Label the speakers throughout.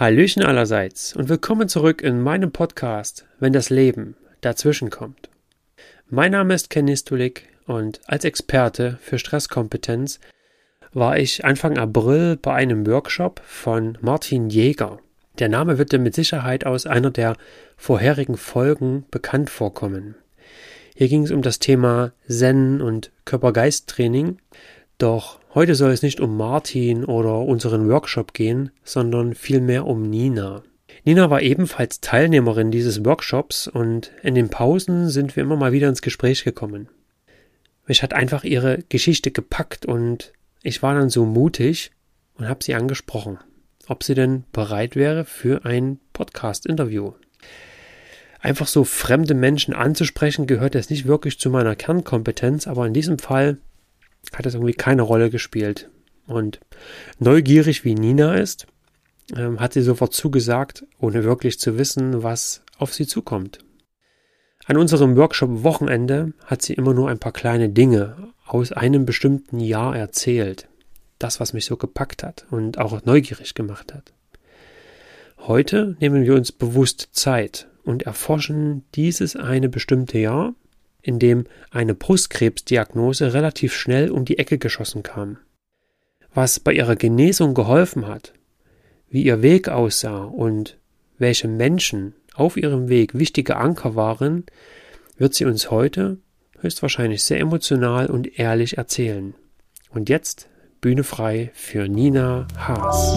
Speaker 1: Hallöchen allerseits und willkommen zurück in meinem Podcast, wenn das Leben dazwischen kommt. Mein Name ist Ken Nistulik und als Experte für Stresskompetenz war ich Anfang April bei einem Workshop von Martin Jäger. Der Name wird dir mit Sicherheit aus einer der vorherigen Folgen bekannt vorkommen. Hier ging es um das Thema Zen und Körper-Geist-Training. Doch heute soll es nicht um Martin oder unseren Workshop gehen, sondern vielmehr um Nina. Nina war ebenfalls Teilnehmerin dieses Workshops und in den Pausen sind wir immer mal wieder ins Gespräch gekommen. Mich hat einfach ihre Geschichte gepackt und ich war dann so mutig und habe sie angesprochen, ob sie denn bereit wäre für ein Podcast-Interview. Einfach so fremde Menschen anzusprechen, gehört jetzt nicht wirklich zu meiner Kernkompetenz, aber in diesem Fall hat es irgendwie keine Rolle gespielt. Und neugierig wie Nina ist, ähm, hat sie sofort zugesagt, ohne wirklich zu wissen, was auf sie zukommt. An unserem Workshop Wochenende hat sie immer nur ein paar kleine Dinge aus einem bestimmten Jahr erzählt. Das, was mich so gepackt hat und auch neugierig gemacht hat. Heute nehmen wir uns bewusst Zeit und erforschen dieses eine bestimmte Jahr, in dem eine Brustkrebsdiagnose relativ schnell um die Ecke geschossen kam. Was bei ihrer Genesung geholfen hat, wie ihr Weg aussah und welche Menschen auf ihrem Weg wichtige Anker waren, wird sie uns heute höchstwahrscheinlich sehr emotional und ehrlich erzählen. Und jetzt Bühne frei für Nina Haas.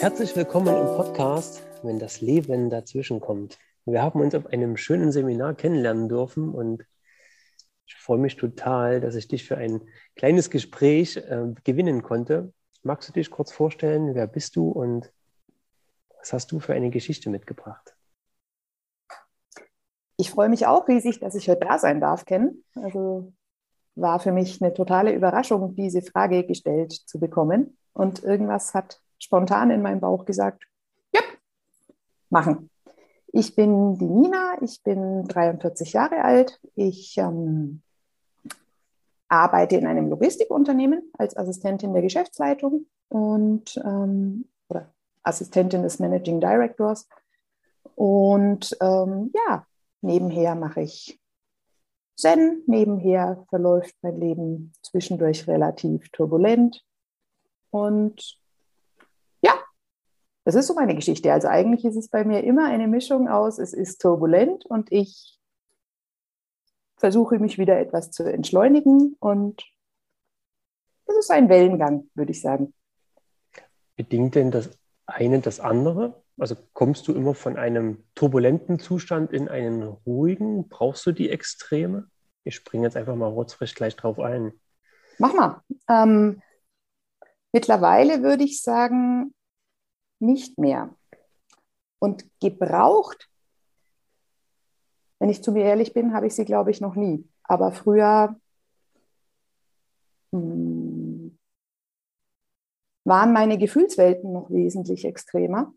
Speaker 1: Herzlich willkommen im Podcast, wenn das Leben dazwischen kommt. Wir haben uns auf einem schönen Seminar kennenlernen dürfen und ich freue mich total, dass ich dich für ein kleines Gespräch äh, gewinnen konnte. Magst du dich kurz vorstellen, wer bist du und was hast du für eine Geschichte mitgebracht?
Speaker 2: Ich freue mich auch riesig, dass ich heute da sein darf, Ken. Also war für mich eine totale Überraschung, diese Frage gestellt zu bekommen. Und irgendwas hat spontan in meinem Bauch gesagt, ja, machen. Ich bin die Nina, ich bin 43 Jahre alt. Ich ähm, arbeite in einem Logistikunternehmen als Assistentin der Geschäftsleitung und ähm, oder Assistentin des Managing Directors. Und ähm, ja, nebenher mache ich Zen, nebenher verläuft mein Leben zwischendurch relativ turbulent. Und das ist so meine Geschichte. Also eigentlich ist es bei mir immer eine Mischung aus, es ist turbulent und ich versuche mich wieder etwas zu entschleunigen und es ist ein Wellengang, würde ich sagen.
Speaker 1: Bedingt denn das eine das andere? Also kommst du immer von einem turbulenten Zustand in einen ruhigen? Brauchst du die Extreme? Ich springe jetzt einfach mal rotzfrisch gleich drauf ein.
Speaker 2: Mach mal. Ähm, mittlerweile würde ich sagen, nicht mehr. Und gebraucht, wenn ich zu mir ehrlich bin, habe ich sie, glaube ich, noch nie. Aber früher mh, hm, waren meine Gefühlswelten noch wesentlich extremer.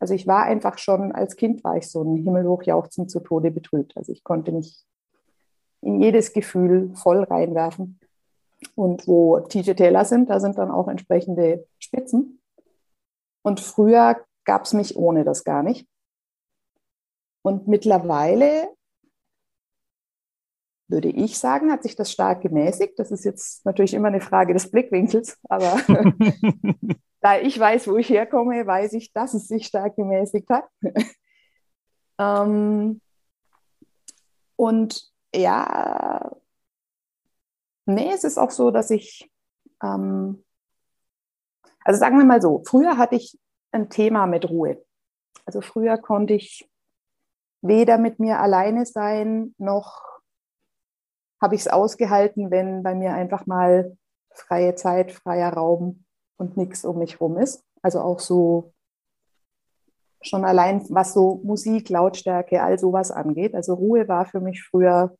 Speaker 2: Also ich war einfach schon, als Kind war ich so ein himmelhoch jauchzend zu Tode betrübt. Also ich konnte mich in jedes Gefühl voll reinwerfen. Und wo TJ Taylor sind, da sind dann auch entsprechende Spitzen. Und früher gab es mich ohne das gar nicht. Und mittlerweile würde ich sagen, hat sich das stark gemäßigt. Das ist jetzt natürlich immer eine Frage des Blickwinkels, aber da ich weiß, wo ich herkomme, weiß ich, dass es sich stark gemäßigt hat. ähm, und ja, nee, es ist auch so, dass ich ähm, also sagen wir mal so, früher hatte ich ein Thema mit Ruhe. Also früher konnte ich weder mit mir alleine sein, noch habe ich es ausgehalten, wenn bei mir einfach mal freie Zeit, freier Raum und nichts um mich rum ist. Also auch so schon allein, was so Musik, Lautstärke, all sowas angeht. Also Ruhe war für mich früher,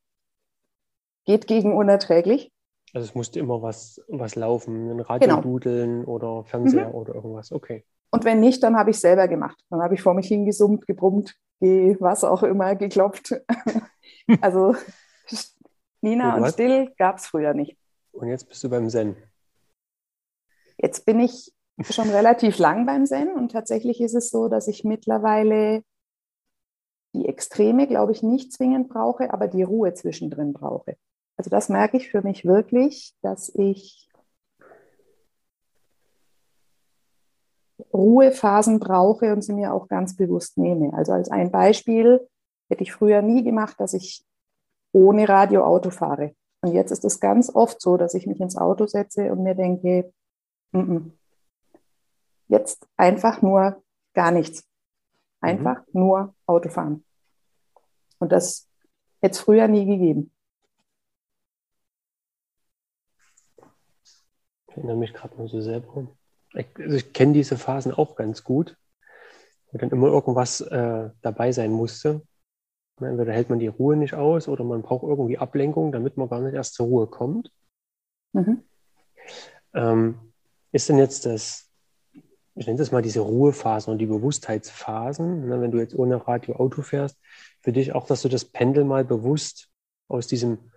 Speaker 2: geht gegen unerträglich.
Speaker 1: Also es musste immer was, was laufen, ein Radio genau. dudeln oder Fernseher mhm. oder irgendwas. Okay.
Speaker 2: Und wenn nicht, dann habe ich selber gemacht. Dann habe ich vor mich hingesummt, gebrummt, was auch immer, geklopft. also Nina und Still gab es früher nicht.
Speaker 1: Und jetzt bist du beim Zen.
Speaker 2: Jetzt bin ich schon relativ lang beim Zen und tatsächlich ist es so, dass ich mittlerweile die Extreme, glaube ich, nicht zwingend brauche, aber die Ruhe zwischendrin brauche. Also das merke ich für mich wirklich, dass ich Ruhephasen brauche und sie mir auch ganz bewusst nehme. Also als ein Beispiel hätte ich früher nie gemacht, dass ich ohne Radio Auto fahre. Und jetzt ist es ganz oft so, dass ich mich ins Auto setze und mir denke, m -m. jetzt einfach nur gar nichts. Einfach mhm. nur Auto fahren. Und das hätte es früher nie gegeben.
Speaker 1: Ich erinnere mich gerade mal so selber. Ich, also ich kenne diese Phasen auch ganz gut, wo dann immer irgendwas äh, dabei sein musste. Entweder hält man die Ruhe nicht aus oder man braucht irgendwie Ablenkung, damit man gar nicht erst zur Ruhe kommt. Mhm. Ähm, ist denn jetzt das, ich nenne das mal diese Ruhephasen und die Bewusstheitsphasen, ne, wenn du jetzt ohne Radio Auto fährst, für dich auch, dass du das Pendel mal bewusst aus diesem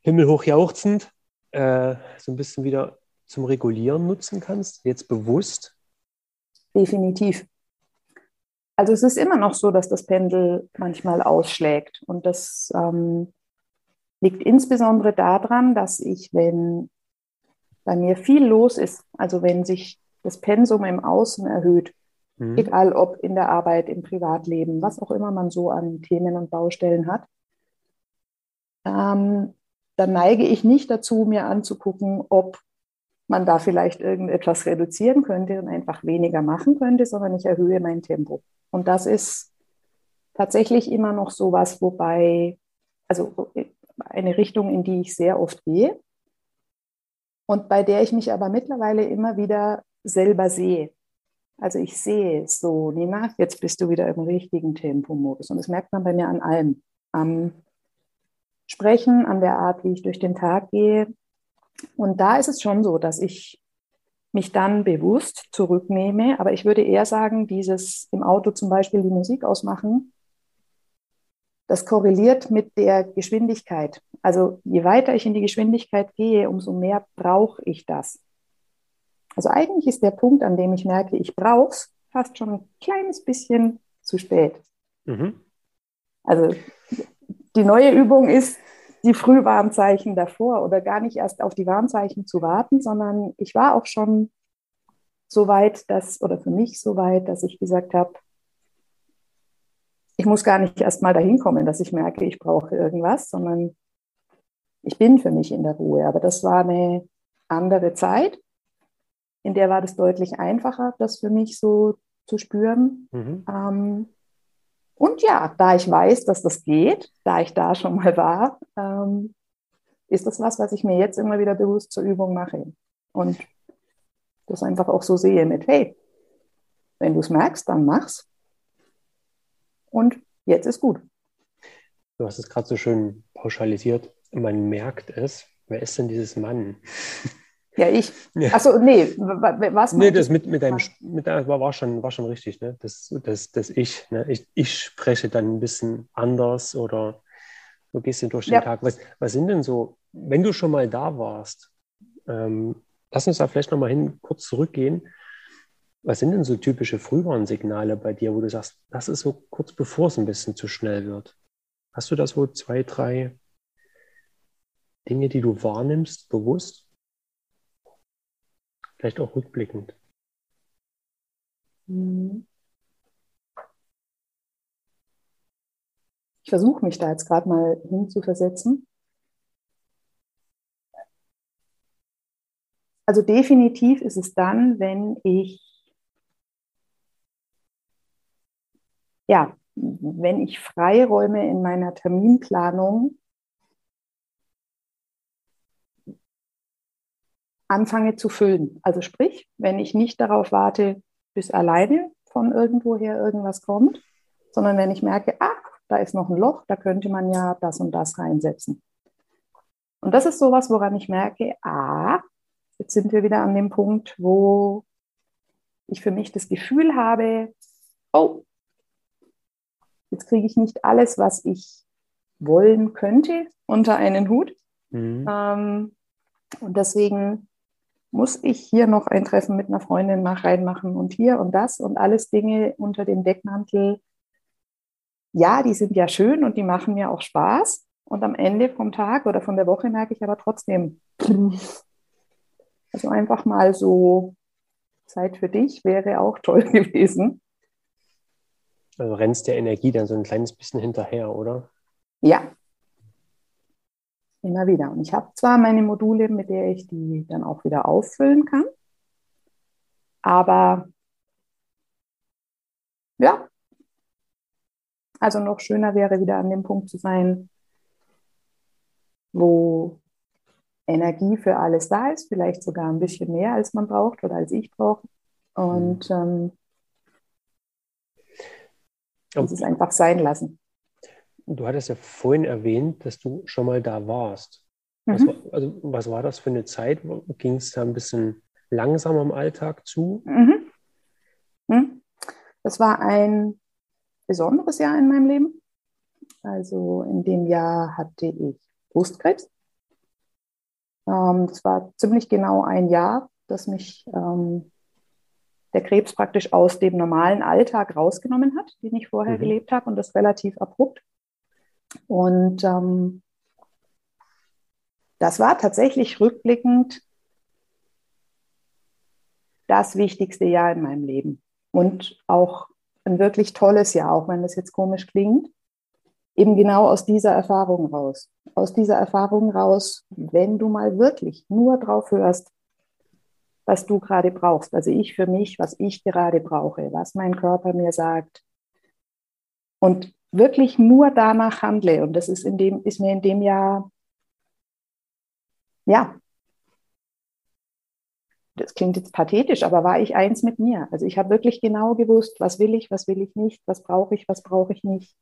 Speaker 1: himmelhoch jauchzend äh, so ein bisschen wieder zum Regulieren nutzen kannst, jetzt bewusst?
Speaker 2: Definitiv. Also es ist immer noch so, dass das Pendel manchmal ausschlägt. Und das ähm, liegt insbesondere daran, dass ich, wenn bei mir viel los ist, also wenn sich das Pensum im Außen erhöht, Mhm. Egal ob in der Arbeit, im Privatleben, was auch immer man so an Themen und Baustellen hat. Ähm, dann neige ich nicht dazu, mir anzugucken, ob man da vielleicht irgendetwas reduzieren könnte und einfach weniger machen könnte, sondern ich erhöhe mein Tempo. Und das ist tatsächlich immer noch so was, wobei, also eine Richtung, in die ich sehr oft gehe und bei der ich mich aber mittlerweile immer wieder selber sehe. Also ich sehe es so, Nina, jetzt bist du wieder im richtigen Tempomodus. Und das merkt man bei mir an allem. Am Sprechen, an der Art, wie ich durch den Tag gehe. Und da ist es schon so, dass ich mich dann bewusst zurücknehme. Aber ich würde eher sagen, dieses im Auto zum Beispiel die Musik ausmachen, das korreliert mit der Geschwindigkeit. Also je weiter ich in die Geschwindigkeit gehe, umso mehr brauche ich das. Also eigentlich ist der Punkt, an dem ich merke, ich brauche es, fast schon ein kleines bisschen zu spät. Mhm. Also die neue Übung ist, die Frühwarnzeichen davor oder gar nicht erst auf die Warnzeichen zu warten, sondern ich war auch schon so weit, dass, oder für mich so weit, dass ich gesagt habe, ich muss gar nicht erst mal dahin kommen, dass ich merke, ich brauche irgendwas, sondern ich bin für mich in der Ruhe. Aber das war eine andere Zeit in der war das deutlich einfacher, das für mich so zu spüren. Mhm. Ähm, und ja, da ich weiß, dass das geht, da ich da schon mal war, ähm, ist das was, was ich mir jetzt immer wieder bewusst zur Übung mache. Und das einfach auch so sehe mit, hey, wenn du es merkst, dann mach's. Und jetzt ist gut.
Speaker 1: Du hast es gerade so schön pauschalisiert. Man merkt es. Wer ist denn dieses Mann?
Speaker 2: Ja, ich. Ja. Achso, nee, was?
Speaker 1: Nee, das mit, mit deinem, mit deinem war, schon, war schon richtig, ne? Das, das, das Ich, ne? ich. Ich spreche dann ein bisschen anders oder so gehst du durch den ja. Tag. Was, was sind denn so, wenn du schon mal da warst, ähm, lass uns da vielleicht nochmal hin kurz zurückgehen. Was sind denn so typische Frühwarnsignale bei dir, wo du sagst, das ist so kurz bevor es ein bisschen zu schnell wird? Hast du da so zwei, drei Dinge, die du wahrnimmst, bewusst? Vielleicht auch rückblickend.
Speaker 2: Mhm. Ich versuche mich da jetzt gerade mal hinzuversetzen. Also definitiv ist es dann, wenn ich, ja, wenn ich Freiräume in meiner Terminplanung anfange zu füllen. Also sprich, wenn ich nicht darauf warte, bis alleine von irgendwoher irgendwas kommt, sondern wenn ich merke, ach, da ist noch ein Loch, da könnte man ja das und das reinsetzen. Und das ist sowas, woran ich merke, ah, jetzt sind wir wieder an dem Punkt, wo ich für mich das Gefühl habe, oh, jetzt kriege ich nicht alles, was ich wollen könnte unter einen Hut. Mhm. Ähm, und deswegen muss ich hier noch ein Treffen mit einer Freundin nach reinmachen und hier und das und alles Dinge unter dem Deckmantel. Ja, die sind ja schön und die machen mir auch Spaß. Und am Ende vom Tag oder von der Woche merke ich aber trotzdem, also einfach mal so Zeit für dich wäre auch toll gewesen.
Speaker 1: Also rennst der Energie dann so ein kleines bisschen hinterher, oder?
Speaker 2: Ja, immer wieder. Und ich habe zwar meine Module, mit der ich die dann auch wieder auffüllen kann, aber ja, also noch schöner wäre wieder an dem Punkt zu sein, wo Energie für alles da ist, vielleicht sogar ein bisschen mehr, als man braucht oder als ich brauche. Und mhm. ähm, es einfach sein lassen.
Speaker 1: Du hattest ja vorhin erwähnt, dass du schon mal da warst. Mhm. Was, war, also, was war das für eine Zeit? Ging es da ein bisschen langsamer im Alltag zu?
Speaker 2: Mhm. Mhm. Das war ein besonderes Jahr in meinem Leben. Also in dem Jahr hatte ich Brustkrebs. Ähm, das war ziemlich genau ein Jahr, dass mich ähm, der Krebs praktisch aus dem normalen Alltag rausgenommen hat, den ich vorher mhm. gelebt habe und das relativ abrupt. Und ähm, das war tatsächlich rückblickend das wichtigste Jahr in meinem Leben und auch ein wirklich tolles Jahr, auch wenn das jetzt komisch klingt, eben genau aus dieser Erfahrung raus. Aus dieser Erfahrung raus, wenn du mal wirklich nur drauf hörst, was du gerade brauchst, also ich für mich, was ich gerade brauche, was mein Körper mir sagt. Und wirklich nur danach handle. Und das ist, in dem, ist mir in dem Jahr, ja, das klingt jetzt pathetisch, aber war ich eins mit mir. Also ich habe wirklich genau gewusst, was will ich, was will ich nicht, was brauche ich, was brauche ich nicht.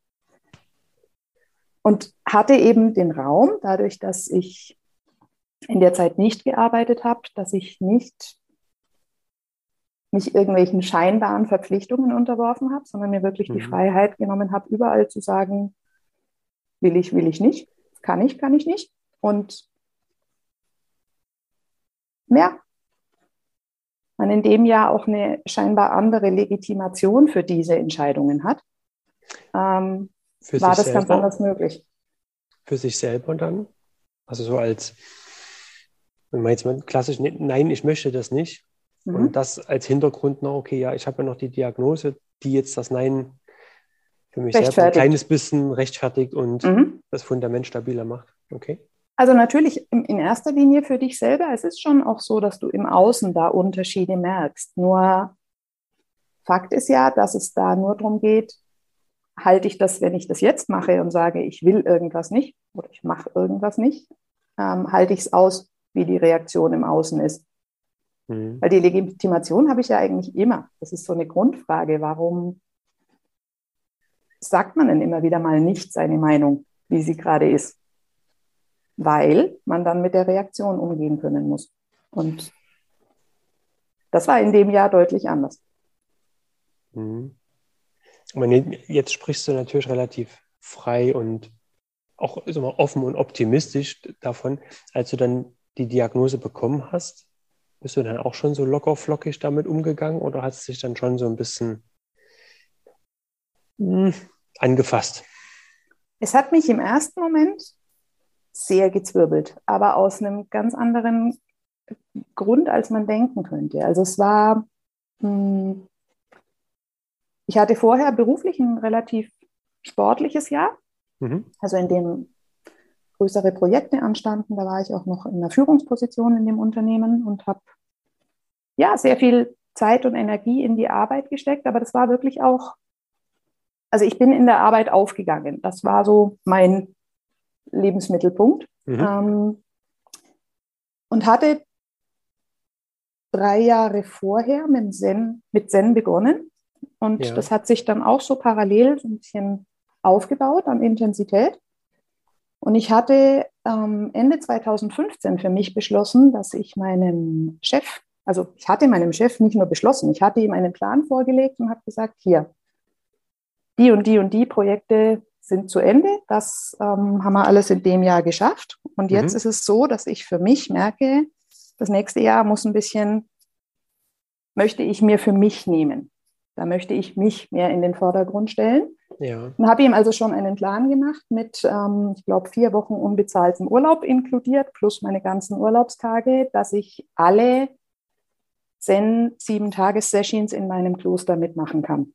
Speaker 2: Und hatte eben den Raum, dadurch, dass ich in der Zeit nicht gearbeitet habe, dass ich nicht mich irgendwelchen scheinbaren Verpflichtungen unterworfen habe, sondern mir wirklich mhm. die Freiheit genommen habe, überall zu sagen, will ich, will ich nicht, kann ich, kann ich nicht. Und mehr. Man in dem Jahr auch eine scheinbar andere Legitimation für diese Entscheidungen hat, ähm, war das selber, ganz anders möglich.
Speaker 1: Für sich selber dann? Also so als, wenn man jetzt mal klassisch, nein, ich möchte das nicht, Mhm. Und das als Hintergrund noch, okay, ja, ich habe ja noch die Diagnose, die jetzt das Nein für mich selber ein kleines bisschen rechtfertigt und mhm. das Fundament stabiler macht. Okay.
Speaker 2: Also natürlich in erster Linie für dich selber. Es ist schon auch so, dass du im Außen da Unterschiede merkst. Nur Fakt ist ja, dass es da nur darum geht, halte ich das, wenn ich das jetzt mache und sage, ich will irgendwas nicht oder ich mache irgendwas nicht, ähm, halte ich es aus, wie die Reaktion im Außen ist. Mhm. Weil die Legitimation habe ich ja eigentlich immer. Das ist so eine Grundfrage. Warum sagt man denn immer wieder mal nicht seine Meinung, wie sie gerade ist? Weil man dann mit der Reaktion umgehen können muss. Und das war in dem Jahr deutlich anders.
Speaker 1: Mhm. Jetzt sprichst du natürlich relativ frei und auch offen und optimistisch davon, als du dann die Diagnose bekommen hast. Bist du dann auch schon so locker flockig damit umgegangen oder hat es dich dann schon so ein bisschen mh, hm, angefasst?
Speaker 2: Es hat mich im ersten Moment sehr gezwirbelt, aber aus einem ganz anderen Grund, als man denken könnte. Also es war, mh, hm, ich hatte vorher beruflich ein relativ sportliches Jahr, mhm. also in dem größere Projekte anstanden. Da war ich auch noch in einer Führungsposition in dem Unternehmen und habe ja sehr viel Zeit und Energie in die Arbeit gesteckt. Aber das war wirklich auch, also ich bin in der Arbeit aufgegangen. Das war so mein Lebensmittelpunkt. Mhm. Ähm, und hatte drei Jahre vorher mit Zen, mit Zen begonnen. Und ja. das hat sich dann auch so parallel so ein bisschen aufgebaut an Intensität. Und ich hatte ähm, Ende 2015 für mich beschlossen, dass ich meinem Chef, also ich hatte meinem Chef nicht nur beschlossen, ich hatte ihm einen Plan vorgelegt und habe gesagt, hier, die und die und die Projekte sind zu Ende. Das ähm, haben wir alles in dem Jahr geschafft. Und jetzt mhm. ist es so, dass ich für mich merke, das nächste Jahr muss ein bisschen, möchte ich mir für mich nehmen. Da möchte ich mich mehr in den Vordergrund stellen. Ja. Und habe ihm also schon einen Plan gemacht mit, ähm, ich glaube, vier Wochen unbezahltem Urlaub inkludiert, plus meine ganzen Urlaubstage, dass ich alle Zen sieben Tages-Sessions in meinem Kloster mitmachen kann.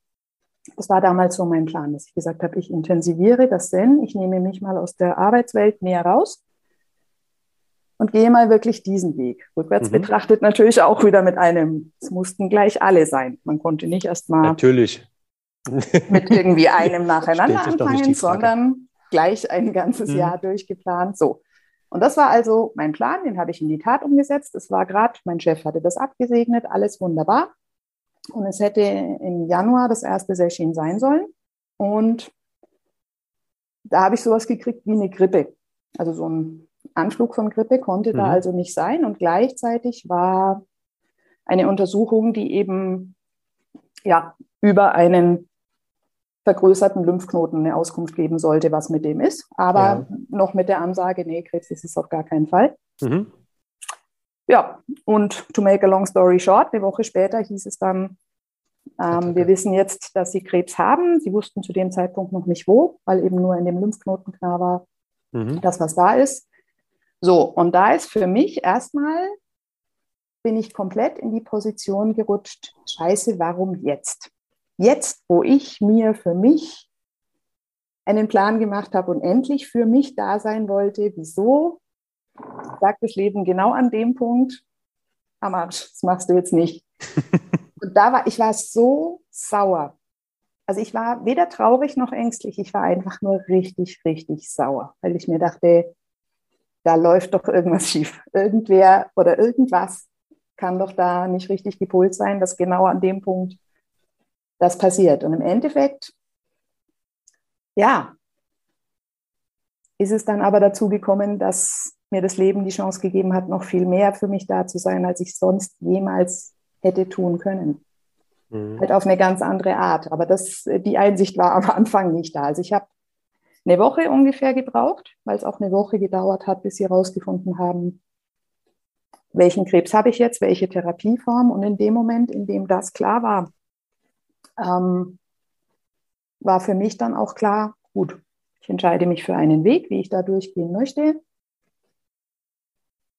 Speaker 2: Das war damals so mein Plan, dass ich gesagt habe, ich intensiviere das Zen, ich nehme mich mal aus der Arbeitswelt mehr raus und gehe mal wirklich diesen Weg. Rückwärts mhm. betrachtet natürlich auch wieder mit einem, es mussten gleich alle sein. Man konnte nicht erst mal
Speaker 1: natürlich.
Speaker 2: mit irgendwie einem nacheinander anfangen, sondern gleich ein ganzes mhm. Jahr durchgeplant. So. Und das war also mein Plan, den habe ich in die Tat umgesetzt. Es war gerade, mein Chef hatte das abgesegnet, alles wunderbar. Und es hätte im Januar das erste Session sein sollen. Und da habe ich sowas gekriegt wie eine Grippe. Also so ein Anflug von Grippe konnte mhm. da also nicht sein. Und gleichzeitig war eine Untersuchung, die eben ja, über einen vergrößerten Lymphknoten eine Auskunft geben sollte, was mit dem ist. Aber ja. noch mit der Ansage, nee, Krebs ist es auf gar keinen Fall. Mhm. Ja, und to make a long story short, eine Woche später hieß es dann, ähm, wir wissen jetzt, dass Sie Krebs haben. Sie wussten zu dem Zeitpunkt noch nicht wo, weil eben nur in dem Lymphknoten klar war, mhm. das, was da ist. So, und da ist für mich erstmal, bin ich komplett in die Position gerutscht, scheiße, warum jetzt? Jetzt, wo ich mir für mich einen Plan gemacht habe und endlich für mich da sein wollte, wieso sagt das Leben genau an dem Punkt, am Arsch, das machst du jetzt nicht. und da war, ich war so sauer. Also ich war weder traurig noch ängstlich, ich war einfach nur richtig, richtig sauer, weil ich mir dachte, da läuft doch irgendwas schief. Irgendwer oder irgendwas kann doch da nicht richtig gepolt sein, dass genau an dem Punkt das passiert. Und im Endeffekt, ja, ist es dann aber dazu gekommen, dass mir das Leben die Chance gegeben hat, noch viel mehr für mich da zu sein, als ich sonst jemals hätte tun können. Mhm. Halt auf eine ganz andere Art. Aber das, die Einsicht war am Anfang nicht da. Also ich habe eine Woche ungefähr gebraucht, weil es auch eine Woche gedauert hat, bis sie herausgefunden haben, welchen Krebs habe ich jetzt, welche Therapieform. Und in dem Moment, in dem das klar war, ähm, war für mich dann auch klar, gut, ich entscheide mich für einen Weg, wie ich da durchgehen möchte.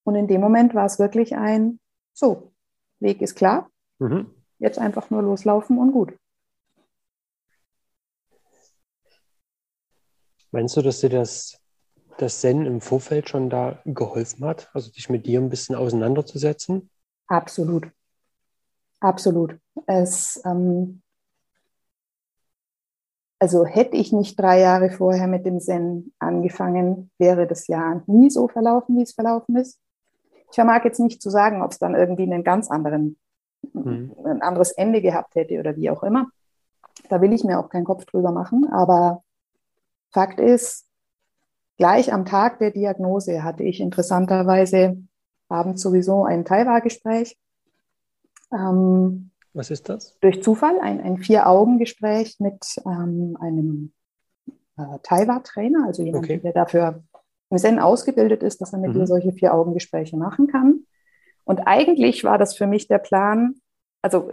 Speaker 2: Und in dem Moment war es wirklich ein, so, Weg ist klar, mhm. jetzt einfach nur loslaufen und gut.
Speaker 1: Meinst du, dass dir das, das Zen im Vorfeld schon da geholfen hat, also dich mit dir ein bisschen auseinanderzusetzen?
Speaker 2: Absolut. Absolut. Es, ähm, also hätte ich nicht drei Jahre vorher mit dem Zen angefangen, wäre das Jahr nie so verlaufen, wie es verlaufen ist. Ich vermag jetzt nicht zu sagen, ob es dann irgendwie einen ganz anderen, mhm. ein anderes Ende gehabt hätte oder wie auch immer. Da will ich mir auch keinen Kopf drüber machen. Aber Fakt ist, gleich am Tag der Diagnose hatte ich interessanterweise abends sowieso ein Taiwa-Gespräch.
Speaker 1: Ähm, Was ist das?
Speaker 2: Durch Zufall ein, ein Vier-Augen-Gespräch mit ähm, einem äh, Taiwa-Trainer, also jemand, okay. der dafür im Zen ausgebildet ist, dass er mit mhm. dir solche Vier-Augen-Gespräche machen kann. Und eigentlich war das für mich der Plan, also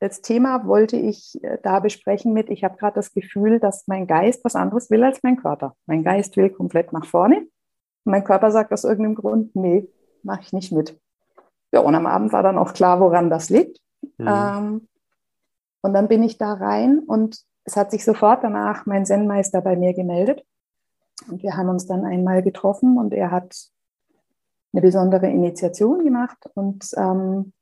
Speaker 2: das Thema wollte ich äh, da besprechen mit, ich habe gerade das Gefühl, dass mein Geist was anderes will als mein Körper. Mein Geist will komplett nach vorne. Mein Körper sagt aus irgendeinem Grund, nee, mache ich nicht mit. Ja, und am Abend war dann auch klar, woran das liegt. Mhm. Ähm, und dann bin ich da rein und es hat sich sofort danach mein Zen-Meister bei mir gemeldet. Und wir haben uns dann einmal getroffen und er hat eine besondere Initiation gemacht und ähm,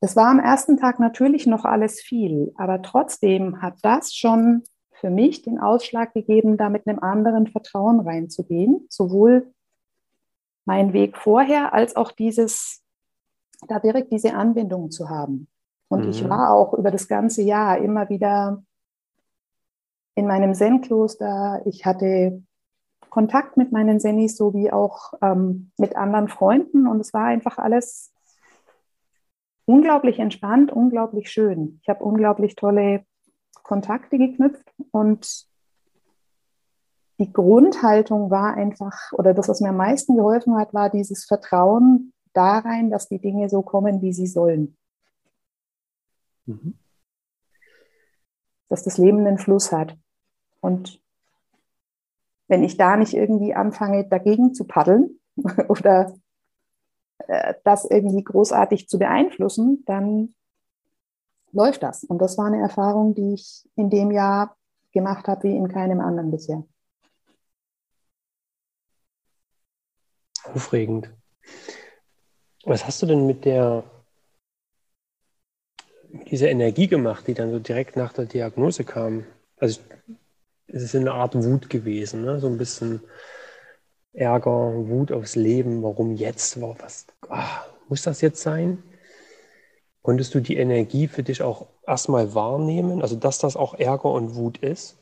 Speaker 2: das war am ersten Tag natürlich noch alles viel, aber trotzdem hat das schon für mich den Ausschlag gegeben, da mit einem anderen Vertrauen reinzugehen, sowohl mein Weg vorher als auch dieses, da direkt diese Anbindung zu haben. Und mhm. ich war auch über das ganze Jahr immer wieder in meinem Zen-Kloster. Ich hatte Kontakt mit meinen Senis sowie auch ähm, mit anderen Freunden und es war einfach alles unglaublich entspannt, unglaublich schön. Ich habe unglaublich tolle Kontakte geknüpft und die Grundhaltung war einfach, oder das, was mir am meisten geholfen hat, war dieses Vertrauen da rein, dass die Dinge so kommen, wie sie sollen. Mhm. Dass das Leben einen Fluss hat. Und wenn ich da nicht irgendwie anfange, dagegen zu paddeln oder das irgendwie großartig zu beeinflussen, dann läuft das. Und das war eine Erfahrung, die ich in dem Jahr gemacht habe wie in keinem anderen bisher.
Speaker 1: Aufregend. Was hast du denn mit der dieser Energie gemacht, die dann so direkt nach der Diagnose kam? Also es ist eine Art Wut gewesen, ne? so ein bisschen Ärger, Wut aufs Leben. Warum jetzt? Was, ach, muss das jetzt sein? Konntest du die Energie für dich auch erstmal wahrnehmen? Also, dass das auch Ärger und Wut ist?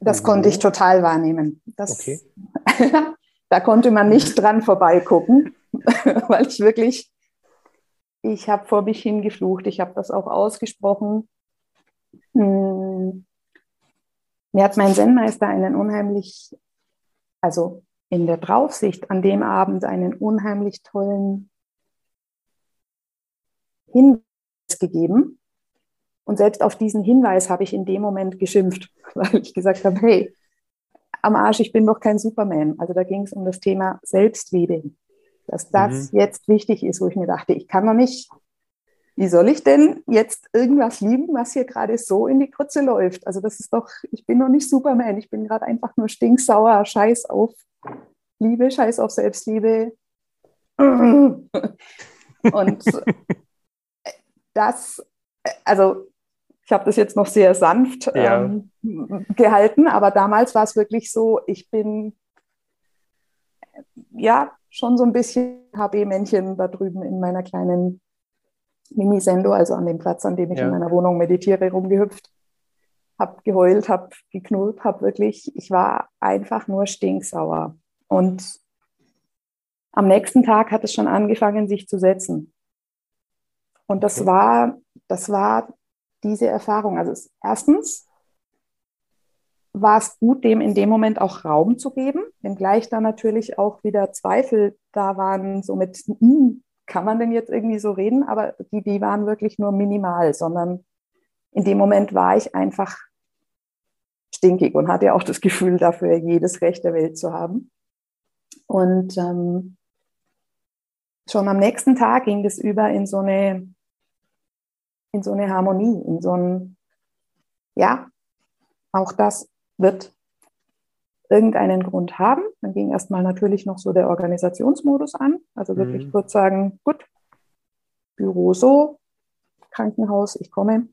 Speaker 2: Das konnte ich total wahrnehmen. Das, okay. da konnte man nicht dran vorbeigucken, weil ich wirklich, ich habe vor mich hingeflucht, ich habe das auch ausgesprochen. Hm. Mir hat mein Zen-Meister einen unheimlich, also in der Draufsicht an dem Abend einen unheimlich tollen Hinweis gegeben. Und selbst auf diesen Hinweis habe ich in dem Moment geschimpft, weil ich gesagt habe, hey, am Arsch, ich bin doch kein Superman. Also da ging es um das Thema Selbstliebe, dass das mhm. jetzt wichtig ist, wo ich mir dachte, ich kann doch nicht, wie soll ich denn jetzt irgendwas lieben, was hier gerade so in die Kurze läuft? Also das ist doch, ich bin noch nicht Superman, ich bin gerade einfach nur stinksauer, scheiß auf Liebe, scheiß auf Selbstliebe. Und das, also ich habe das jetzt noch sehr sanft ja. ähm, gehalten, aber damals war es wirklich so, ich bin ja schon so ein bisschen HB-Männchen da drüben in meiner kleinen Mini-Sendo, also an dem Platz, an dem ich ja. in meiner Wohnung meditiere, rumgehüpft, habe geheult, habe geknurrt, habe wirklich, ich war einfach nur stinksauer. Und am nächsten Tag hat es schon angefangen, sich zu setzen. Und das okay. war, das war diese Erfahrung. Also es, erstens war es gut, dem in dem Moment auch Raum zu geben, wenngleich da natürlich auch wieder Zweifel da waren, so mit, hm, kann man denn jetzt irgendwie so reden? Aber die, die waren wirklich nur minimal, sondern in dem Moment war ich einfach stinkig und hatte auch das Gefühl dafür, jedes Recht der Welt zu haben. Und ähm, schon am nächsten Tag ging das über in so eine in so eine Harmonie, in so ein, ja, auch das wird irgendeinen Grund haben. Dann ging erstmal natürlich noch so der Organisationsmodus an. Also wirklich mhm. kurz sagen, gut, Büro so, Krankenhaus, ich komme.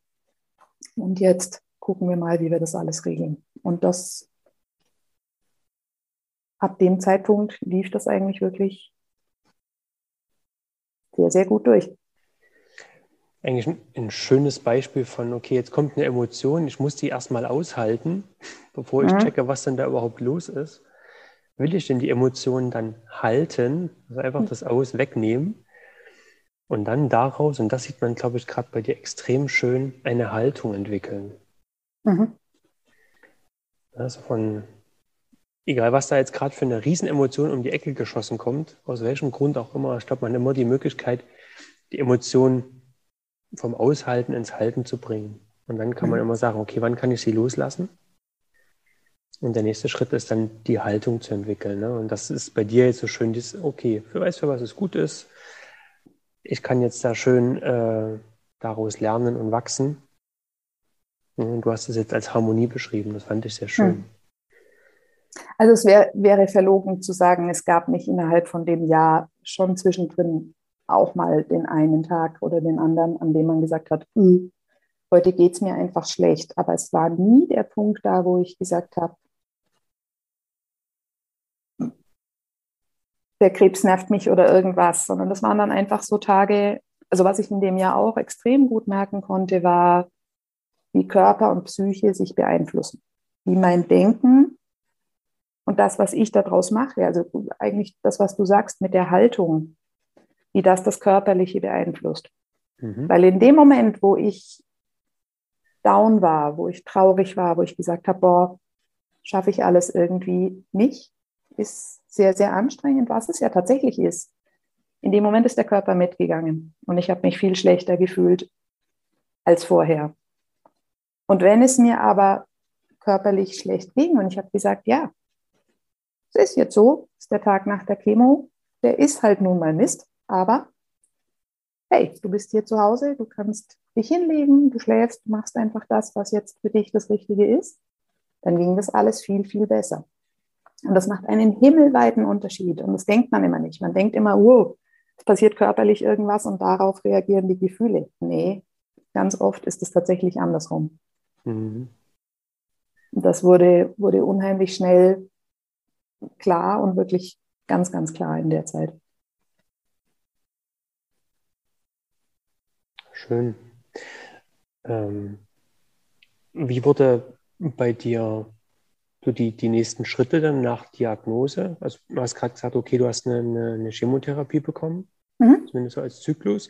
Speaker 2: Und jetzt gucken wir mal, wie wir das alles regeln. Und das ab dem Zeitpunkt lief das eigentlich wirklich sehr, sehr gut durch
Speaker 1: eigentlich ein schönes Beispiel von, okay, jetzt kommt eine Emotion, ich muss die erstmal aushalten, bevor ich mhm. checke, was denn da überhaupt los ist. Will ich denn die Emotionen dann halten, also einfach das Aus wegnehmen und dann daraus, und das sieht man, glaube ich, gerade bei dir extrem schön, eine Haltung entwickeln. Mhm. Also von, egal was da jetzt gerade für eine Riesenemotion um die Ecke geschossen kommt, aus welchem Grund auch immer, ich glaube, man hat immer die Möglichkeit, die Emotion vom Aushalten ins Halten zu bringen. Und dann kann man mhm. immer sagen, okay, wann kann ich sie loslassen? Und der nächste Schritt ist dann die Haltung zu entwickeln. Ne? Und das ist bei dir jetzt so schön, dieses, okay, für weiß, für was es gut ist. Ich kann jetzt da schön äh, daraus lernen und wachsen. Und du hast es jetzt als Harmonie beschrieben. Das fand ich sehr schön. Hm.
Speaker 2: Also es wär, wäre verlogen zu sagen, es gab nicht innerhalb von dem Jahr schon zwischendrin auch mal den einen Tag oder den anderen, an dem man gesagt hat, hm, heute geht es mir einfach schlecht. Aber es war nie der Punkt da, wo ich gesagt habe, der Krebs nervt mich oder irgendwas, sondern das waren dann einfach so Tage, also was ich in dem Jahr auch extrem gut merken konnte, war, wie Körper und Psyche sich beeinflussen, wie mein Denken und das, was ich daraus mache, also eigentlich das, was du sagst mit der Haltung, wie das das Körperliche beeinflusst. Mhm. Weil in dem Moment, wo ich down war, wo ich traurig war, wo ich gesagt habe, boah, schaffe ich alles irgendwie nicht, ist sehr, sehr anstrengend, was es ja tatsächlich ist. In dem Moment ist der Körper mitgegangen und ich habe mich viel schlechter gefühlt als vorher. Und wenn es mir aber körperlich schlecht ging und ich habe gesagt, ja, es ist jetzt so, ist der Tag nach der Chemo, der ist halt nun mal Mist, aber hey, du bist hier zu Hause, du kannst dich hinlegen, du schläfst, du machst einfach das, was jetzt für dich das Richtige ist, dann ging das alles viel, viel besser. Und das macht einen himmelweiten Unterschied. Und das denkt man immer nicht. Man denkt immer, wow, es passiert körperlich irgendwas und darauf reagieren die Gefühle. Nee, ganz oft ist es tatsächlich andersrum. Mhm. Das wurde, wurde unheimlich schnell klar und wirklich ganz, ganz klar in der Zeit.
Speaker 1: Schön. Ähm, wie wurde bei dir so die, die nächsten Schritte dann nach Diagnose? Also du hast gerade gesagt, okay, du hast eine, eine, Chemotherapie bekommen, mhm. zumindest so als Zyklus.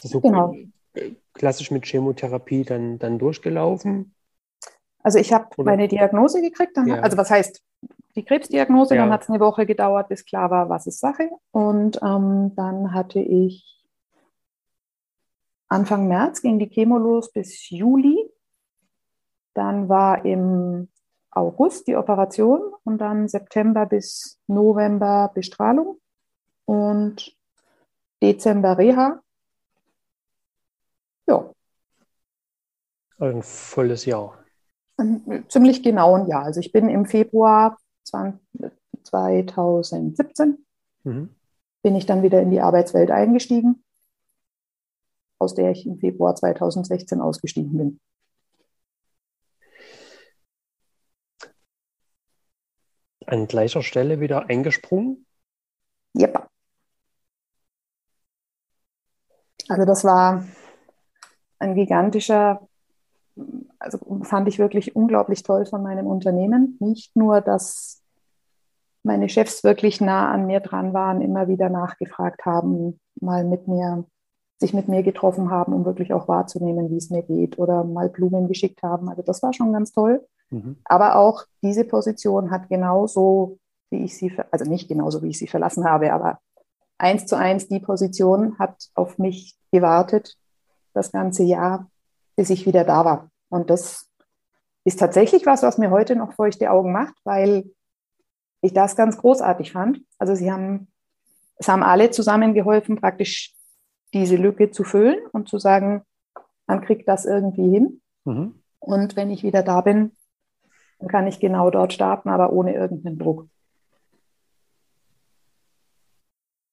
Speaker 1: So genau. klassisch mit Chemotherapie dann, dann durchgelaufen?
Speaker 2: Also ich habe meine Diagnose gekriegt, dann, ja. also was heißt die Krebsdiagnose, ja. dann hat es eine Woche gedauert, bis klar war, was ist Sache. Und ähm, dann hatte ich Anfang März ging die Chemo los bis Juli. Dann war im August die Operation und dann September bis November Bestrahlung und Dezember Reha.
Speaker 1: Ja. Ein volles Jahr.
Speaker 2: Ein, ziemlich genau ein Jahr. Also ich bin im Februar 2017 mhm. bin ich dann wieder in die Arbeitswelt eingestiegen aus der ich im Februar 2016 ausgestiegen bin.
Speaker 1: An gleicher Stelle wieder eingesprungen?
Speaker 2: Yep. Also das war ein gigantischer, also fand ich wirklich unglaublich toll von meinem Unternehmen. Nicht nur, dass meine Chefs wirklich nah an mir dran waren, immer wieder nachgefragt haben, mal mit mir sich mit mir getroffen haben, um wirklich auch wahrzunehmen, wie es mir geht oder mal Blumen geschickt haben. Also das war schon ganz toll. Mhm. Aber auch diese Position hat genauso, wie ich sie, also nicht genauso, wie ich sie verlassen habe, aber eins zu eins die Position hat auf mich gewartet das ganze Jahr, bis ich wieder da war. Und das ist tatsächlich was, was mir heute noch feuchte Augen macht, weil ich das ganz großartig fand. Also sie haben, es haben alle zusammengeholfen, praktisch diese Lücke zu füllen und zu sagen, man kriegt das irgendwie hin. Mhm. Und wenn ich wieder da bin, dann kann ich genau dort starten, aber ohne irgendeinen Druck.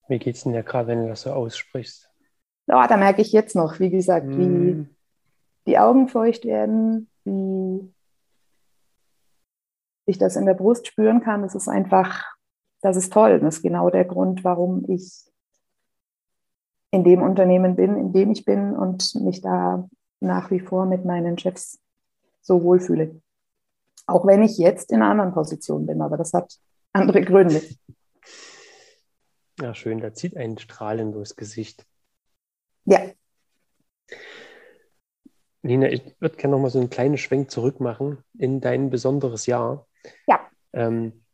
Speaker 1: Wie geht es denn ja gerade, wenn du das so aussprichst?
Speaker 2: Ja, da merke ich jetzt noch, wie gesagt, mhm. wie die Augen feucht werden, wie ich das in der Brust spüren kann. Das ist einfach, das ist toll. Das ist genau der Grund, warum ich in dem Unternehmen bin, in dem ich bin und mich da nach wie vor mit meinen Chefs so wohlfühle. Auch wenn ich jetzt in einer anderen Position bin, aber das hat andere Gründe.
Speaker 1: Ja, schön, da zieht ein Strahlen durchs Gesicht.
Speaker 2: Ja.
Speaker 1: Nina, ich würde gerne noch mal so einen kleinen Schwenk zurück machen in dein besonderes Jahr.
Speaker 2: Ja.
Speaker 1: Ähm,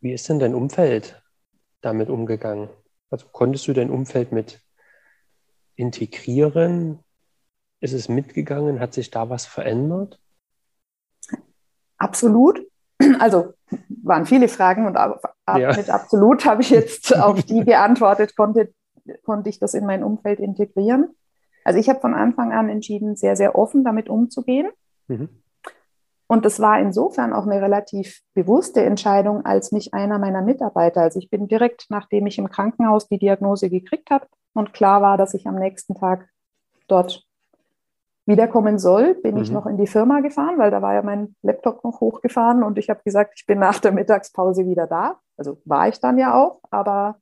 Speaker 1: wie ist denn dein Umfeld damit umgegangen? Also konntest du dein Umfeld mit integrieren? Ist es mitgegangen? Hat sich da was verändert?
Speaker 2: Absolut. Also waren viele Fragen und ab, ja. mit absolut habe ich jetzt auf die geantwortet, konnte, konnte ich das in mein Umfeld integrieren. Also ich habe von Anfang an entschieden, sehr, sehr offen damit umzugehen. Mhm. Und das war insofern auch eine relativ bewusste Entscheidung, als mich einer meiner Mitarbeiter, also ich bin direkt nachdem ich im Krankenhaus die Diagnose gekriegt habe und klar war, dass ich am nächsten Tag dort wiederkommen soll, bin mhm. ich noch in die Firma gefahren, weil da war ja mein Laptop noch hochgefahren und ich habe gesagt, ich bin nach der Mittagspause wieder da. Also war ich dann ja auch, aber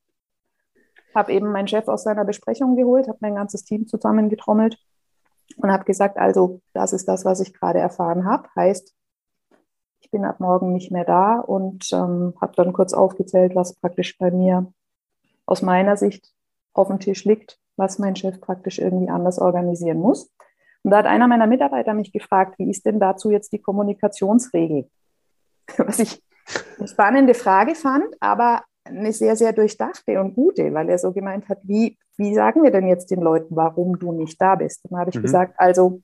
Speaker 2: habe eben meinen Chef aus seiner Besprechung geholt, habe mein ganzes Team zusammengetrommelt und habe gesagt, also das ist das, was ich gerade erfahren habe. Heißt, ich bin ab morgen nicht mehr da und ähm, habe dann kurz aufgezählt, was praktisch bei mir aus meiner Sicht auf dem Tisch liegt, was mein Chef praktisch irgendwie anders organisieren muss. Und da hat einer meiner Mitarbeiter mich gefragt, wie ist denn dazu jetzt die Kommunikationsregel? Was ich eine spannende Frage fand, aber eine sehr, sehr durchdachte und gute, weil er so gemeint hat, wie, wie sagen wir denn jetzt den Leuten, warum du nicht da bist? Dann habe ich mhm. gesagt, also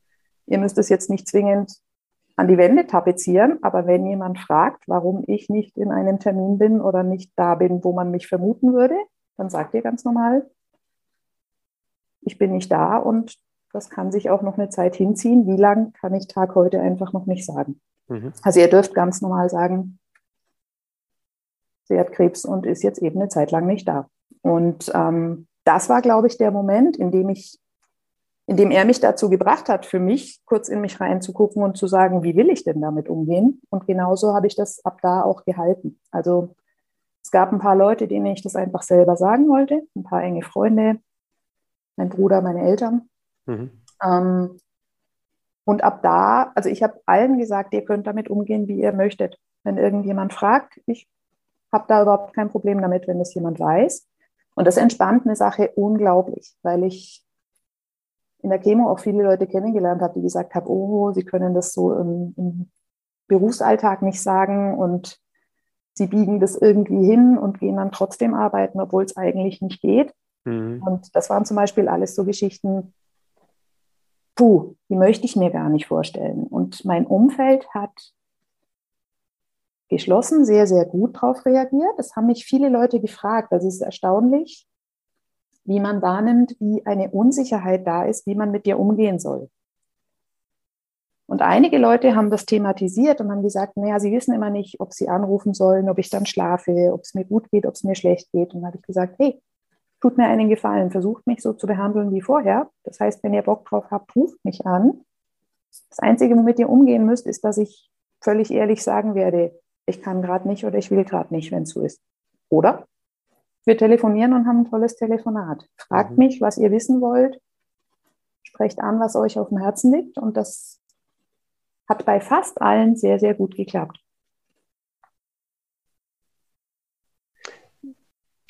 Speaker 2: ihr müsst es jetzt nicht zwingend an die Wände tapezieren, aber wenn jemand fragt, warum ich nicht in einem Termin bin oder nicht da bin, wo man mich vermuten würde, dann sagt ihr ganz normal, ich bin nicht da und das kann sich auch noch eine Zeit hinziehen. Wie lang kann ich Tag heute einfach noch nicht sagen. Mhm. Also ihr dürft ganz normal sagen, sie hat Krebs und ist jetzt eben eine Zeit lang nicht da. Und ähm, das war, glaube ich, der Moment, in dem ich, in dem er mich dazu gebracht hat, für mich kurz in mich reinzugucken und zu sagen, wie will ich denn damit umgehen? Und genauso habe ich das ab da auch gehalten. Also es gab ein paar Leute, denen ich das einfach selber sagen wollte, ein paar enge Freunde, mein Bruder, meine Eltern. Mhm. Ähm, und ab da, also ich habe allen gesagt, ihr könnt damit umgehen, wie ihr möchtet. Wenn irgendjemand fragt, ich habe da überhaupt kein Problem damit, wenn das jemand weiß. Und das entspannt eine Sache unglaublich, weil ich in der Chemo auch viele Leute kennengelernt habe, die gesagt haben, oh, sie können das so im, im Berufsalltag nicht sagen und sie biegen das irgendwie hin und gehen dann trotzdem arbeiten, obwohl es eigentlich nicht geht. Mhm. Und das waren zum Beispiel alles so Geschichten, puh, die möchte ich mir gar nicht vorstellen. Und mein Umfeld hat geschlossen sehr, sehr gut darauf reagiert. Es haben mich viele Leute gefragt. Also es ist erstaunlich, wie man wahrnimmt, wie eine Unsicherheit da ist, wie man mit dir umgehen soll. Und einige Leute haben das thematisiert und haben gesagt, naja, sie wissen immer nicht, ob sie anrufen sollen, ob ich dann schlafe, ob es mir gut geht, ob es mir schlecht geht. Und dann habe ich gesagt, hey, tut mir einen Gefallen, versucht mich so zu behandeln wie vorher. Das heißt, wenn ihr Bock drauf habt, ruft mich an. Das Einzige, womit ihr umgehen müsst, ist, dass ich völlig ehrlich sagen werde, ich kann gerade nicht oder ich will gerade nicht, wenn es so ist. Oder wir telefonieren und haben ein tolles Telefonat. Fragt mhm. mich, was ihr wissen wollt. Sprecht an, was euch auf dem Herzen liegt. Und das hat bei fast allen sehr, sehr gut geklappt.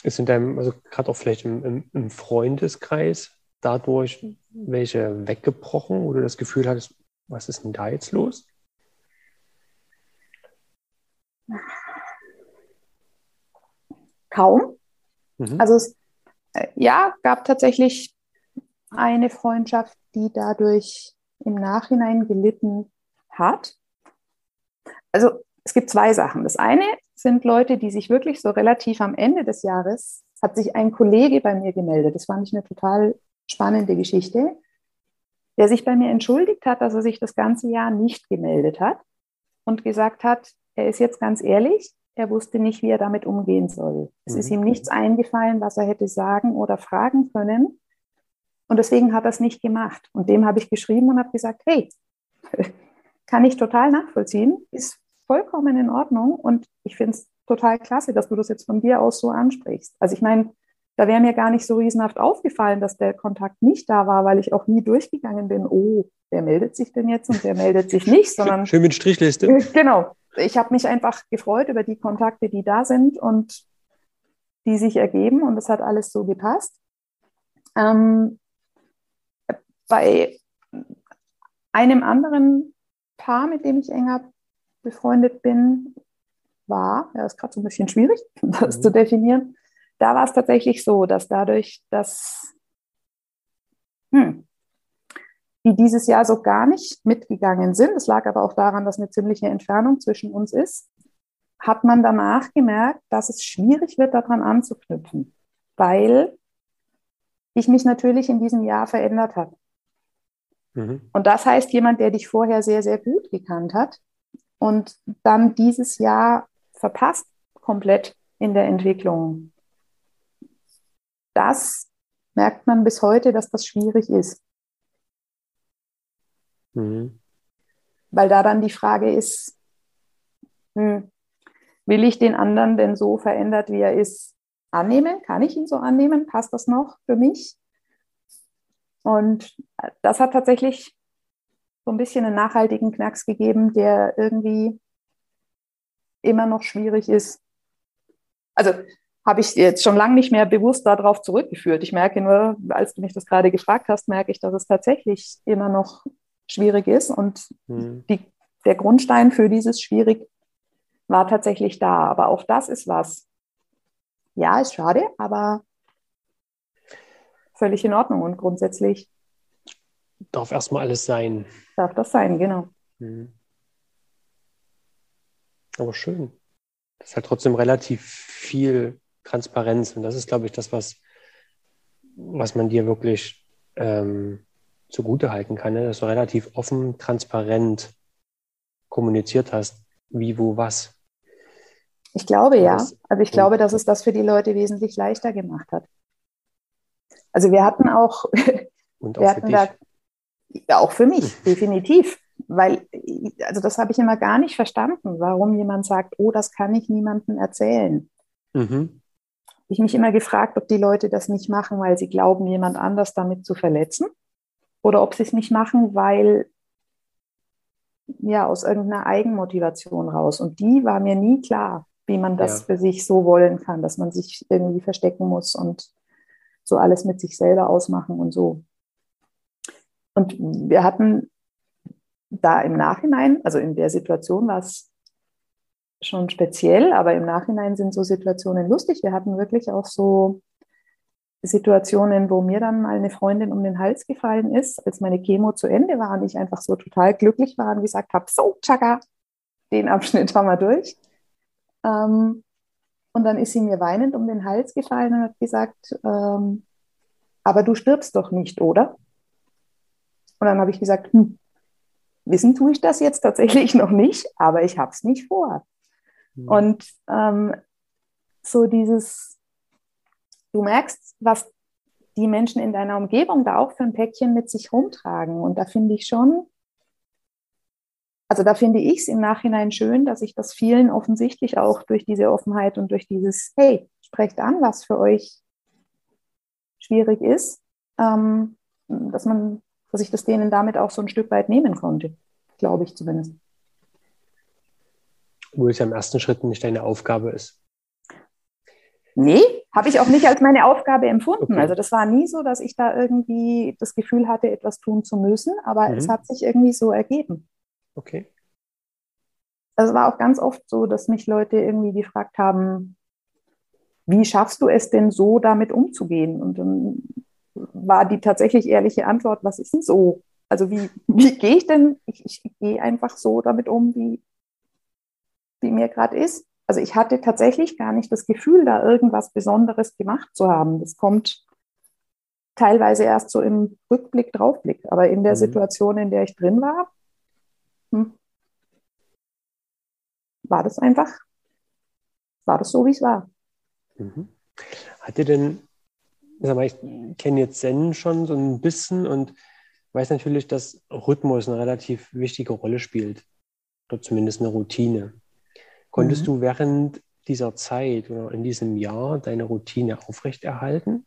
Speaker 1: ist in deinem, also gerade auch vielleicht im, im, im, Freundeskreis dadurch welche weggebrochen, wo du das Gefühl hattest, was ist denn da jetzt los?
Speaker 2: Kaum. Mhm. Also es äh, ja, gab tatsächlich eine Freundschaft, die dadurch im Nachhinein gelitten hat. Also es gibt zwei Sachen. Das eine sind Leute, die sich wirklich so relativ am Ende des Jahres, hat sich ein Kollege bei mir gemeldet. Das fand ich eine total spannende Geschichte, der sich bei mir entschuldigt hat, dass er sich das ganze Jahr nicht gemeldet hat und gesagt hat, er ist jetzt ganz ehrlich, er wusste nicht, wie er damit umgehen soll. Es mhm. ist ihm nichts eingefallen, was er hätte sagen oder fragen können. Und deswegen hat er es nicht gemacht. Und dem habe ich geschrieben und habe gesagt, hey, kann ich total nachvollziehen, ist vollkommen in Ordnung und ich finde es total klasse, dass du das jetzt von dir aus so ansprichst. Also ich meine, da wäre mir gar nicht so riesenhaft aufgefallen, dass der Kontakt nicht da war, weil ich auch nie durchgegangen bin, oh, wer meldet sich denn jetzt und wer meldet sich nicht, sondern.
Speaker 1: Schön mit Strichliste.
Speaker 2: Genau. Ich habe mich einfach gefreut über die Kontakte, die da sind und die sich ergeben und das hat alles so gepasst. Ähm, bei einem anderen Paar, mit dem ich enger befreundet bin, war, ja, ist gerade so ein bisschen schwierig, das mhm. zu definieren. Da war es tatsächlich so, dass dadurch, dass hm, die dieses Jahr so gar nicht mitgegangen sind, es lag aber auch daran, dass eine ziemliche Entfernung zwischen uns ist, hat man danach gemerkt, dass es schwierig wird, daran anzuknüpfen, weil ich mich natürlich in diesem Jahr verändert habe. Mhm. Und das heißt, jemand, der dich vorher sehr, sehr gut gekannt hat, und dann dieses Jahr verpasst komplett in der Entwicklung. Das merkt man bis heute, dass das schwierig ist. Mhm. Weil da dann die Frage ist, hm, will ich den anderen denn so verändert, wie er ist, annehmen? Kann ich ihn so annehmen? Passt das noch für mich? Und das hat tatsächlich so ein bisschen einen nachhaltigen Knacks gegeben, der irgendwie immer noch schwierig ist. Also habe ich jetzt schon lange nicht mehr bewusst darauf zurückgeführt. Ich merke nur, als du mich das gerade gefragt hast, merke ich, dass es tatsächlich immer noch schwierig ist. Und mhm. die, der Grundstein für dieses schwierig war tatsächlich da. Aber auch das ist was. Ja, ist schade, aber völlig in Ordnung und grundsätzlich.
Speaker 1: Darf erstmal alles sein.
Speaker 2: Darf das sein, genau. Mhm.
Speaker 1: Aber schön. Das ist halt trotzdem relativ viel Transparenz. Und das ist, glaube ich, das, was, was man dir wirklich ähm, zugute halten kann, ne? dass du relativ offen, transparent kommuniziert hast, wie, wo, was.
Speaker 2: Ich glaube ja. Also ich glaube, dass es das für die Leute wesentlich leichter gemacht hat. Also wir hatten auch,
Speaker 1: Und auch wir hatten da,
Speaker 2: ja, auch für mich, definitiv. Weil, also das habe ich immer gar nicht verstanden, warum jemand sagt, oh, das kann ich niemandem erzählen. Mhm. Ich mich immer gefragt, ob die Leute das nicht machen, weil sie glauben, jemand anders damit zu verletzen oder ob sie es nicht machen, weil ja aus irgendeiner Eigenmotivation raus. Und die war mir nie klar, wie man das ja. für sich so wollen kann, dass man sich irgendwie verstecken muss und so alles mit sich selber ausmachen und so. Und wir hatten da im Nachhinein, also in der Situation war es schon speziell, aber im Nachhinein sind so Situationen lustig. Wir hatten wirklich auch so Situationen, wo mir dann mal eine Freundin um den Hals gefallen ist, als meine Chemo zu Ende war und ich einfach so total glücklich war und gesagt habe, so, tschakka, den Abschnitt haben wir durch. Ähm, und dann ist sie mir weinend um den Hals gefallen und hat gesagt, ähm, aber du stirbst doch nicht, oder? Und dann habe ich gesagt, hm, wissen tue ich das jetzt tatsächlich noch nicht, aber ich habe es nicht vor. Mhm. Und ähm, so dieses, du merkst, was die Menschen in deiner Umgebung da auch für ein Päckchen mit sich rumtragen. Und da finde ich schon, also da finde ich es im Nachhinein schön, dass ich das vielen offensichtlich auch durch diese Offenheit und durch dieses, hey, sprecht an, was für euch schwierig ist, ähm, dass man, dass ich das denen damit auch so ein Stück weit nehmen konnte, glaube ich zumindest.
Speaker 1: Wo es ja im ersten Schritt nicht deine Aufgabe ist.
Speaker 2: Nee, habe ich auch nicht als meine Aufgabe empfunden. Okay. Also das war nie so, dass ich da irgendwie das Gefühl hatte, etwas tun zu müssen, aber mhm. es hat sich irgendwie so ergeben.
Speaker 1: Okay.
Speaker 2: Also es war auch ganz oft so, dass mich Leute irgendwie gefragt haben, wie schaffst du es denn so, damit umzugehen? Und dann war die tatsächlich ehrliche Antwort, was ist denn so? Also wie, wie gehe ich denn? Ich, ich gehe einfach so damit um, wie, wie mir gerade ist also ich hatte tatsächlich gar nicht das Gefühl, da irgendwas Besonderes gemacht zu haben. Das kommt teilweise erst so im Rückblick, Draufblick. Aber in der mhm. Situation, in der ich drin war, hm, war das einfach, war das so, wie es war.
Speaker 1: Mhm. Hat dir denn, sag mal, ich kenne jetzt Zen schon so ein bisschen und weiß natürlich, dass Rhythmus eine relativ wichtige Rolle spielt. Oder zumindest eine Routine. Konntest mhm. du während dieser Zeit oder in diesem Jahr deine Routine aufrechterhalten?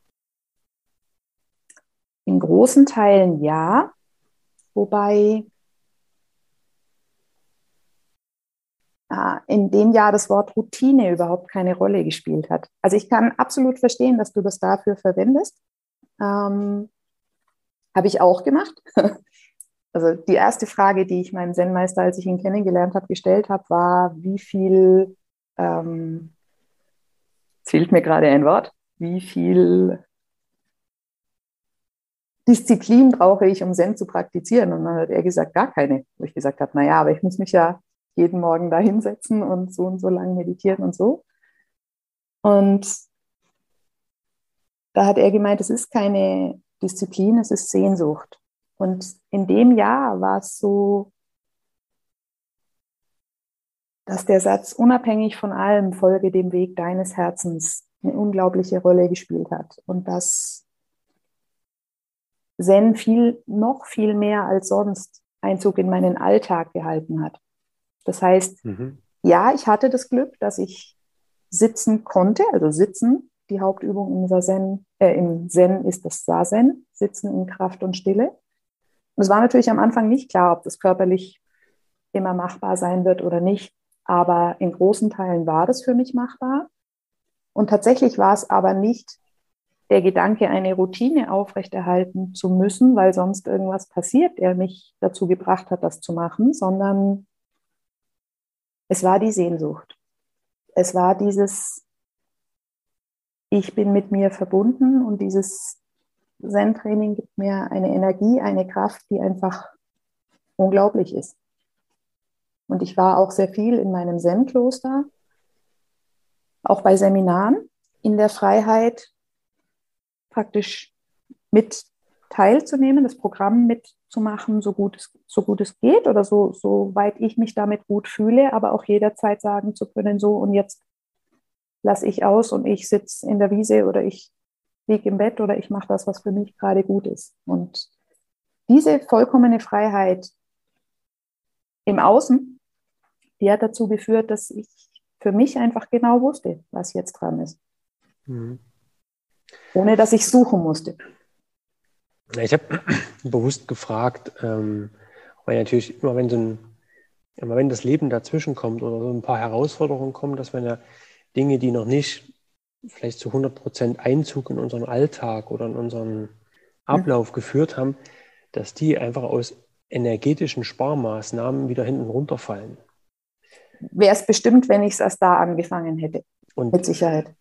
Speaker 2: In großen Teilen ja, wobei in dem Jahr das Wort Routine überhaupt keine Rolle gespielt hat. Also ich kann absolut verstehen, dass du das dafür verwendest. Ähm, Habe ich auch gemacht. Also die erste Frage, die ich meinem Zen-Meister, als ich ihn kennengelernt habe, gestellt habe, war, wie viel, ähm, fehlt mir gerade ein Wort, wie viel Disziplin brauche ich, um Zen zu praktizieren? Und dann hat er gesagt, gar keine. Wo ich gesagt habe, naja, aber ich muss mich ja jeden Morgen da hinsetzen und so und so lange meditieren und so. Und da hat er gemeint, es ist keine Disziplin, es ist Sehnsucht. Und in dem Jahr war es so, dass der Satz unabhängig von allem folge dem Weg deines Herzens eine unglaubliche Rolle gespielt hat und dass Zen viel, noch viel mehr als sonst Einzug in meinen Alltag gehalten hat. Das heißt, mhm. ja, ich hatte das Glück, dass ich sitzen konnte, also sitzen. Die Hauptübung im, Sazen, äh, im Zen ist das Sazen, Sitzen in Kraft und Stille. Es war natürlich am Anfang nicht klar, ob das körperlich immer machbar sein wird oder nicht. Aber in großen Teilen war das für mich machbar. Und tatsächlich war es aber nicht der Gedanke, eine Routine aufrechterhalten zu müssen, weil sonst irgendwas passiert, der mich dazu gebracht hat, das zu machen, sondern es war die Sehnsucht. Es war dieses, ich bin mit mir verbunden und dieses Zen-Training gibt mir eine Energie, eine Kraft, die einfach unglaublich ist. Und ich war auch sehr viel in meinem Zen-Kloster, auch bei Seminaren, in der Freiheit praktisch mit teilzunehmen, das Programm mitzumachen, so gut es, so gut es geht oder so, so weit ich mich damit gut fühle, aber auch jederzeit sagen zu können, so und jetzt lasse ich aus und ich sitze in der Wiese oder ich liege im Bett oder ich mache das, was für mich gerade gut ist. Und diese vollkommene Freiheit im Außen, die hat dazu geführt, dass ich für mich einfach genau wusste, was jetzt dran ist. Mhm. Ohne dass ich suchen musste.
Speaker 1: Ich habe bewusst gefragt, ähm, weil natürlich immer wenn so ein, immer wenn das Leben dazwischen kommt oder so ein paar Herausforderungen kommen, dass wenn ja Dinge, die noch nicht vielleicht zu 100 Prozent Einzug in unseren Alltag oder in unseren Ablauf ja. geführt haben, dass die einfach aus energetischen Sparmaßnahmen wieder hinten runterfallen.
Speaker 2: Wäre es bestimmt, wenn ich es erst da angefangen hätte.
Speaker 1: Und mit Sicherheit.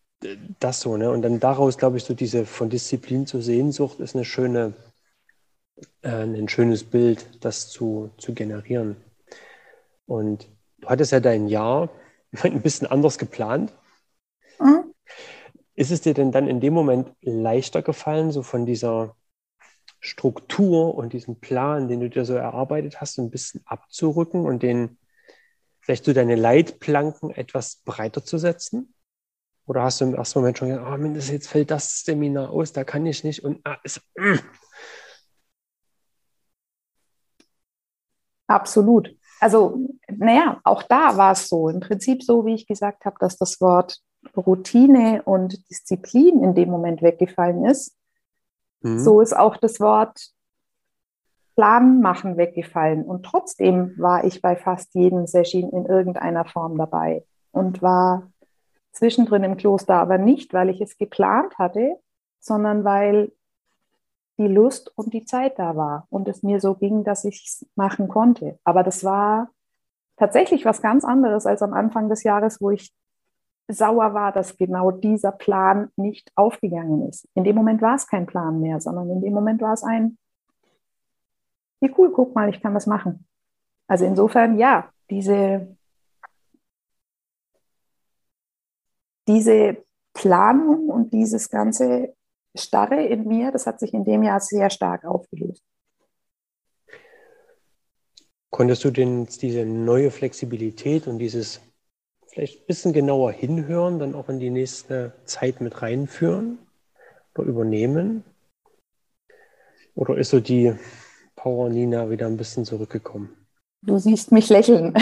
Speaker 1: Das so, ne? Und dann daraus, glaube ich, so diese von Disziplin zur Sehnsucht ist eine schöne, äh, ein schönes Bild, das zu, zu generieren. Und du hattest ja dein Jahr ein bisschen anders geplant. Ist es dir denn dann in dem Moment leichter gefallen, so von dieser Struktur und diesem Plan, den du dir so erarbeitet hast, ein bisschen abzurücken und den vielleicht so deine Leitplanken etwas breiter zu setzen? Oder hast du im ersten Moment schon gedacht, oh, mindestens jetzt fällt das Seminar aus, da kann ich nicht und ah, ist, mm.
Speaker 2: Absolut. Also, naja, auch da war es so. Im Prinzip so, wie ich gesagt habe, dass das Wort Routine und Disziplin in dem Moment weggefallen ist. Mhm. So ist auch das Wort Plan machen weggefallen. Und trotzdem war ich bei fast jedem Session in irgendeiner Form dabei und war zwischendrin im Kloster aber nicht, weil ich es geplant hatte, sondern weil die Lust und die Zeit da war und es mir so ging, dass ich es machen konnte. Aber das war tatsächlich was ganz anderes als am Anfang des Jahres, wo ich sauer war, dass genau dieser Plan nicht aufgegangen ist. In dem Moment war es kein Plan mehr, sondern in dem Moment war es ein, wie cool, guck mal, ich kann das machen. Also insofern, ja, diese, diese Planung und dieses ganze Starre in mir, das hat sich in dem Jahr sehr stark aufgelöst.
Speaker 1: Konntest du denn diese neue Flexibilität und dieses vielleicht ein bisschen genauer hinhören, dann auch in die nächste Zeit mit reinführen oder übernehmen? Oder ist so die Power Nina wieder ein bisschen zurückgekommen?
Speaker 2: Du siehst mich lächeln.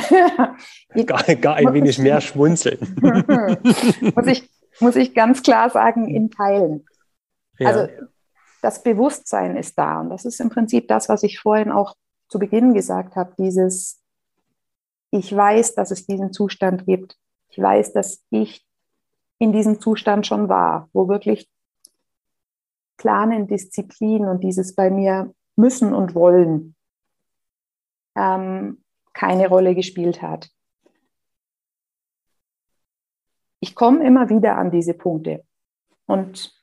Speaker 1: gar, gar ein wenig mehr schmunzeln.
Speaker 2: muss, ich, muss ich ganz klar sagen, in Teilen. Ja. Also das Bewusstsein ist da. Und das ist im Prinzip das, was ich vorhin auch zu Beginn gesagt habe, dieses, ich weiß, dass es diesen Zustand gibt. Ich weiß, dass ich in diesem Zustand schon war, wo wirklich Planen, Disziplin und dieses bei mir müssen und wollen ähm, keine Rolle gespielt hat. Ich komme immer wieder an diese Punkte und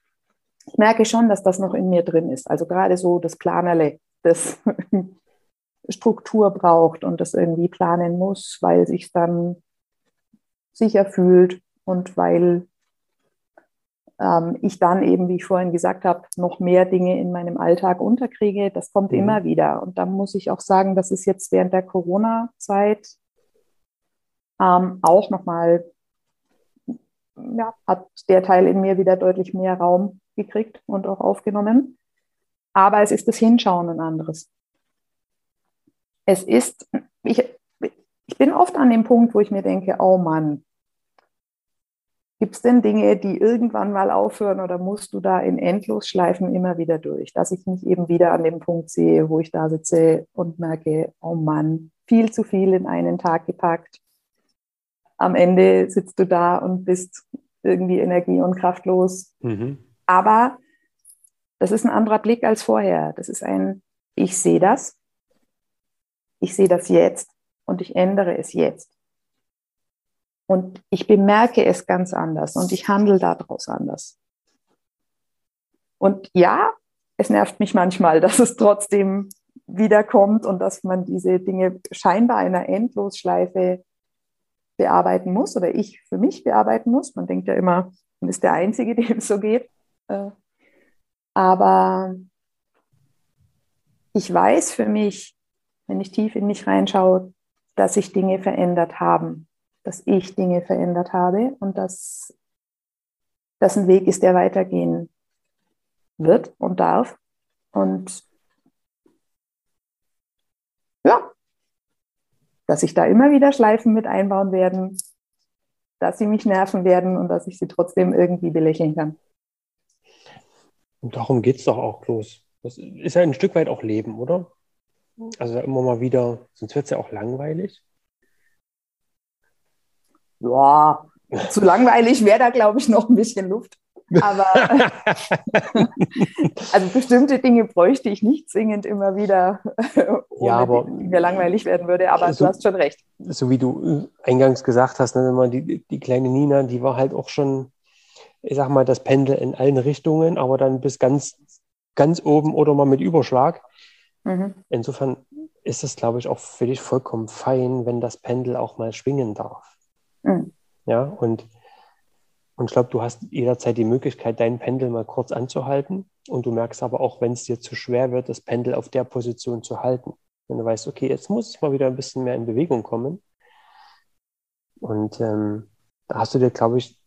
Speaker 2: ich merke schon, dass das noch in mir drin ist. Also gerade so das Planerle, das Struktur braucht und das irgendwie planen muss, weil sich dann sicher fühlt und weil ähm, ich dann eben, wie ich vorhin gesagt habe, noch mehr Dinge in meinem Alltag unterkriege. Das kommt mhm. immer wieder. Und da muss ich auch sagen, das ist jetzt während der Corona-Zeit ähm, auch nochmal, ja, hat der Teil in mir wieder deutlich mehr Raum gekriegt und auch aufgenommen. Aber es ist das Hinschauen ein anderes. Es ist, ich, ich bin oft an dem Punkt, wo ich mir denke, oh Mann, gibt es denn Dinge, die irgendwann mal aufhören oder musst du da in Endlosschleifen immer wieder durch? Dass ich mich eben wieder an dem Punkt sehe, wo ich da sitze und merke, oh Mann, viel zu viel in einen Tag gepackt. Am Ende sitzt du da und bist irgendwie energie- und kraftlos. Mhm. Aber das ist ein anderer Blick als vorher. Das ist ein, ich sehe das, ich sehe das jetzt und ich ändere es jetzt. Und ich bemerke es ganz anders und ich handle daraus anders. Und ja, es nervt mich manchmal, dass es trotzdem wiederkommt und dass man diese Dinge scheinbar in einer Endlosschleife bearbeiten muss oder ich für mich bearbeiten muss. Man denkt ja immer, man ist der Einzige, dem es so geht. Äh, aber ich weiß für mich, wenn ich tief in mich reinschaue, dass sich Dinge verändert haben, dass ich Dinge verändert habe und dass das ein Weg ist, der weitergehen wird und darf. Und ja, dass sich da immer wieder Schleifen mit einbauen werden, dass sie mich nerven werden und dass ich sie trotzdem irgendwie belächeln kann.
Speaker 1: Und darum geht es doch auch los. Das ist ja ein Stück weit auch Leben, oder? Also immer mal wieder, sonst wird es ja auch langweilig.
Speaker 2: Ja, zu langweilig wäre da, glaube ich, noch ein bisschen Luft. Aber also bestimmte Dinge bräuchte ich nicht zwingend immer wieder, ohne ja, aber, die mir langweilig werden würde. Aber so, du hast schon recht.
Speaker 1: So wie du eingangs gesagt hast, ne, die, die kleine Nina, die war halt auch schon ich sag mal, das Pendel in allen Richtungen, aber dann bis ganz, ganz oben oder mal mit Überschlag. Mhm. Insofern ist es, glaube ich, auch für dich vollkommen fein, wenn das Pendel auch mal schwingen darf. Mhm. Ja, und, und ich glaube, du hast jederzeit die Möglichkeit, dein Pendel mal kurz anzuhalten. Und du merkst aber auch, wenn es dir zu schwer wird, das Pendel auf der Position zu halten. Wenn du weißt, okay, jetzt muss es mal wieder ein bisschen mehr in Bewegung kommen. Und ähm, da hast du dir, glaube ich,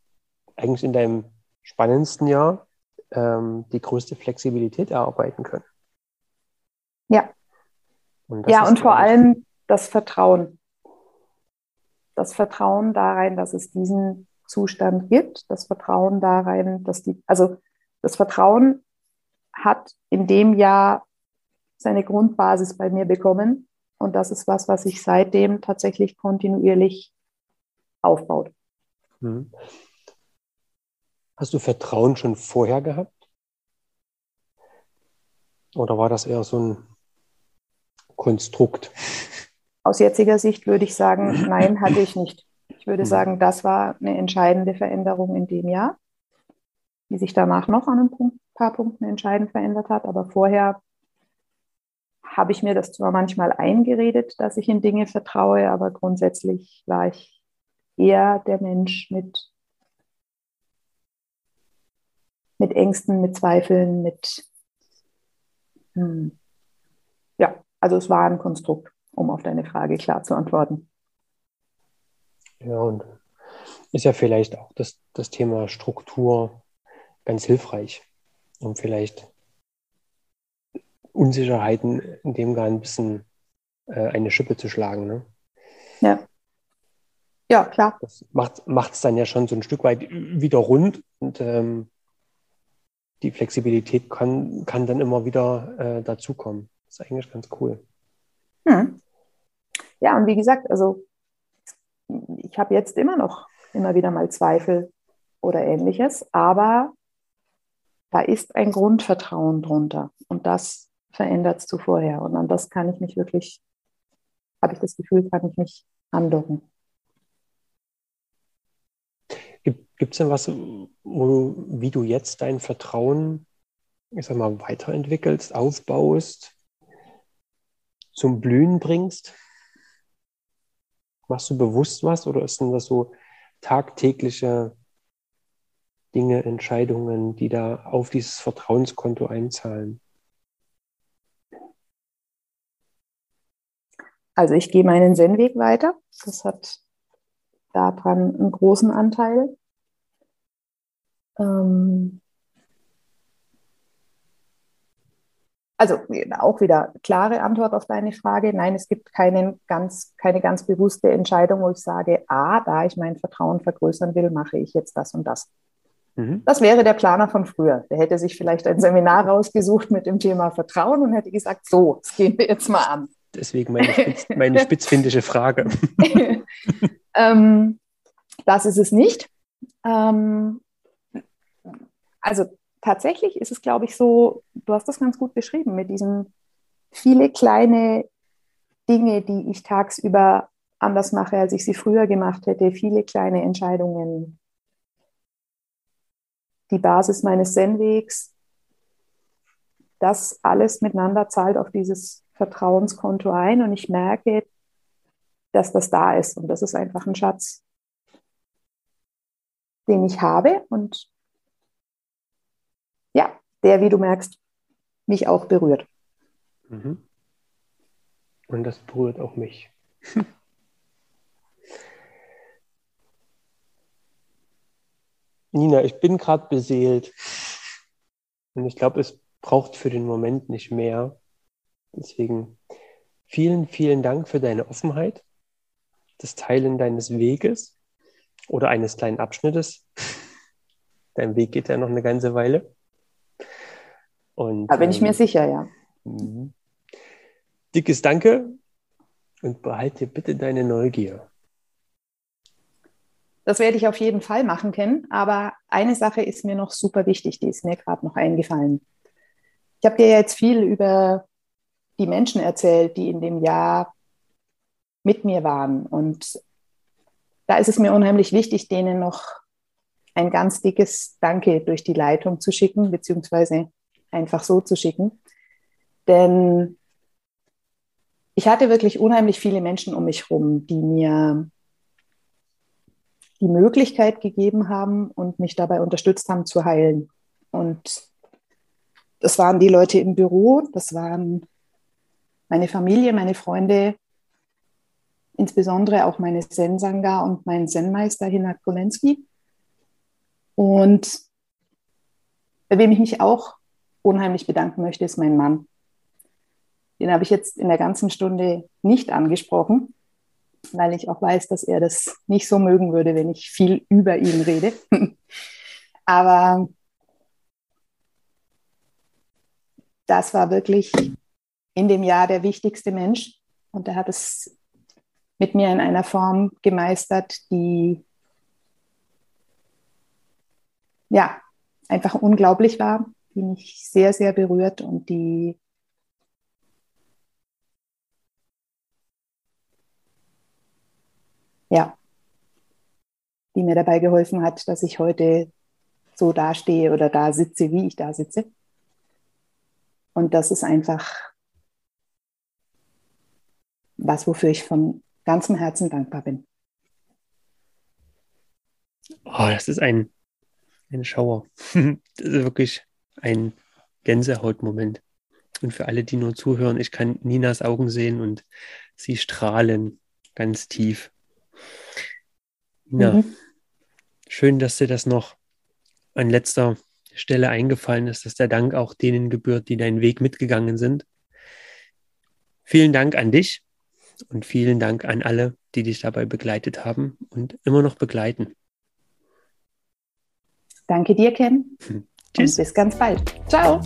Speaker 1: eigentlich in deinem spannendsten Jahr ähm, die größte Flexibilität erarbeiten können.
Speaker 2: Ja. Und ja, und vor allem das Vertrauen. Das Vertrauen da rein, dass es diesen Zustand gibt, das Vertrauen da rein, dass die, also das Vertrauen hat in dem Jahr seine Grundbasis bei mir bekommen. Und das ist was, was sich seitdem tatsächlich kontinuierlich aufbaut. Mhm.
Speaker 1: Hast du Vertrauen schon vorher gehabt? Oder war das eher so ein Konstrukt?
Speaker 2: Aus jetziger Sicht würde ich sagen, nein, hatte ich nicht. Ich würde hm. sagen, das war eine entscheidende Veränderung in dem Jahr, die sich danach noch an ein paar Punkten entscheidend verändert hat. Aber vorher habe ich mir das zwar manchmal eingeredet, dass ich in Dinge vertraue, aber grundsätzlich war ich eher der Mensch mit mit Ängsten, mit Zweifeln, mit hm. ja, also es war ein Konstrukt, um auf deine Frage klar zu antworten.
Speaker 1: Ja, und ist ja vielleicht auch das, das Thema Struktur ganz hilfreich, um vielleicht Unsicherheiten in dem gar ein bisschen äh, eine Schippe zu schlagen. Ne?
Speaker 2: Ja. Ja, klar.
Speaker 1: Das macht es dann ja schon so ein Stück weit wieder rund und ähm, die Flexibilität kann, kann dann immer wieder äh, dazukommen. Das ist eigentlich ganz cool.
Speaker 2: Hm. Ja, und wie gesagt, also ich habe jetzt immer noch immer wieder mal Zweifel oder ähnliches, aber da ist ein Grundvertrauen drunter und das verändert es zu vorher. Und an das kann ich mich wirklich, habe ich das Gefühl, kann ich mich andocken.
Speaker 1: Gibt es denn was, wo, wie du jetzt dein Vertrauen, ich sag mal, weiterentwickelst, aufbaust, zum Blühen bringst? Machst du bewusst was oder ist denn das so tagtägliche Dinge, Entscheidungen, die da auf dieses Vertrauenskonto einzahlen?
Speaker 2: Also ich gehe meinen Zen-Weg weiter. Das hat daran einen großen Anteil. Ähm also auch wieder klare Antwort auf deine Frage. Nein, es gibt keinen ganz, keine ganz bewusste Entscheidung, wo ich sage, ah, da ich mein Vertrauen vergrößern will, mache ich jetzt das und das. Mhm. Das wäre der Planer von früher. Der hätte sich vielleicht ein Seminar rausgesucht mit dem Thema Vertrauen und hätte gesagt, so, das gehen wir jetzt mal an.
Speaker 1: Deswegen meine, Spitz, meine spitzfindische Frage.
Speaker 2: ähm, das ist es nicht. Ähm, also tatsächlich ist es, glaube ich, so, du hast das ganz gut beschrieben, mit diesen viele kleine Dinge, die ich tagsüber anders mache, als ich sie früher gemacht hätte, viele kleine Entscheidungen. Die Basis meines Zen-Wegs, das alles miteinander zahlt auf dieses Vertrauenskonto ein und ich merke, dass das da ist und das ist einfach ein Schatz, den ich habe und ja, der, wie du merkst, mich auch berührt. Mhm.
Speaker 1: Und das berührt auch mich. Nina, ich bin gerade beseelt. Und ich glaube, es braucht für den Moment nicht mehr. Deswegen vielen, vielen Dank für deine Offenheit, das Teilen deines Weges oder eines kleinen Abschnittes. Dein Weg geht ja noch eine ganze Weile.
Speaker 2: Und, da bin ich mir ähm, sicher, ja. Mhm.
Speaker 1: Dickes Danke und behalte bitte deine Neugier.
Speaker 2: Das werde ich auf jeden Fall machen können. Aber eine Sache ist mir noch super wichtig, die ist mir gerade noch eingefallen. Ich habe dir jetzt viel über die Menschen erzählt, die in dem Jahr mit mir waren. Und da ist es mir unheimlich wichtig, denen noch ein ganz dickes Danke durch die Leitung zu schicken, beziehungsweise einfach so zu schicken. Denn ich hatte wirklich unheimlich viele Menschen um mich herum, die mir die Möglichkeit gegeben haben und mich dabei unterstützt haben zu heilen. Und das waren die Leute im Büro, das waren meine Familie, meine Freunde, insbesondere auch meine Zen-Sangha und mein Zen-Meister Hinat Kolensky. Und bei wem ich mich auch unheimlich bedanken möchte, ist mein Mann. Den habe ich jetzt in der ganzen Stunde nicht angesprochen, weil ich auch weiß, dass er das nicht so mögen würde, wenn ich viel über ihn rede. Aber das war wirklich in dem Jahr der wichtigste Mensch und er hat es mit mir in einer Form gemeistert, die ja einfach unglaublich war, die mich sehr, sehr berührt und die ja, die mir dabei geholfen hat, dass ich heute so dastehe oder da sitze, wie ich da sitze. Und das ist einfach was, wofür ich von ganzem Herzen dankbar bin.
Speaker 1: Oh, das ist ein, ein Schauer. das ist wirklich ein Gänsehautmoment. Und für alle, die nur zuhören, ich kann Ninas Augen sehen und sie strahlen ganz tief. Nina, mhm. schön, dass dir das noch an letzter Stelle eingefallen ist, dass der Dank auch denen gebührt, die deinen Weg mitgegangen sind. Vielen Dank an dich und vielen Dank an alle, die dich dabei begleitet haben und immer noch begleiten.
Speaker 2: Danke dir, Ken. Hm. Tschüss. Und bis ganz bald. Ciao.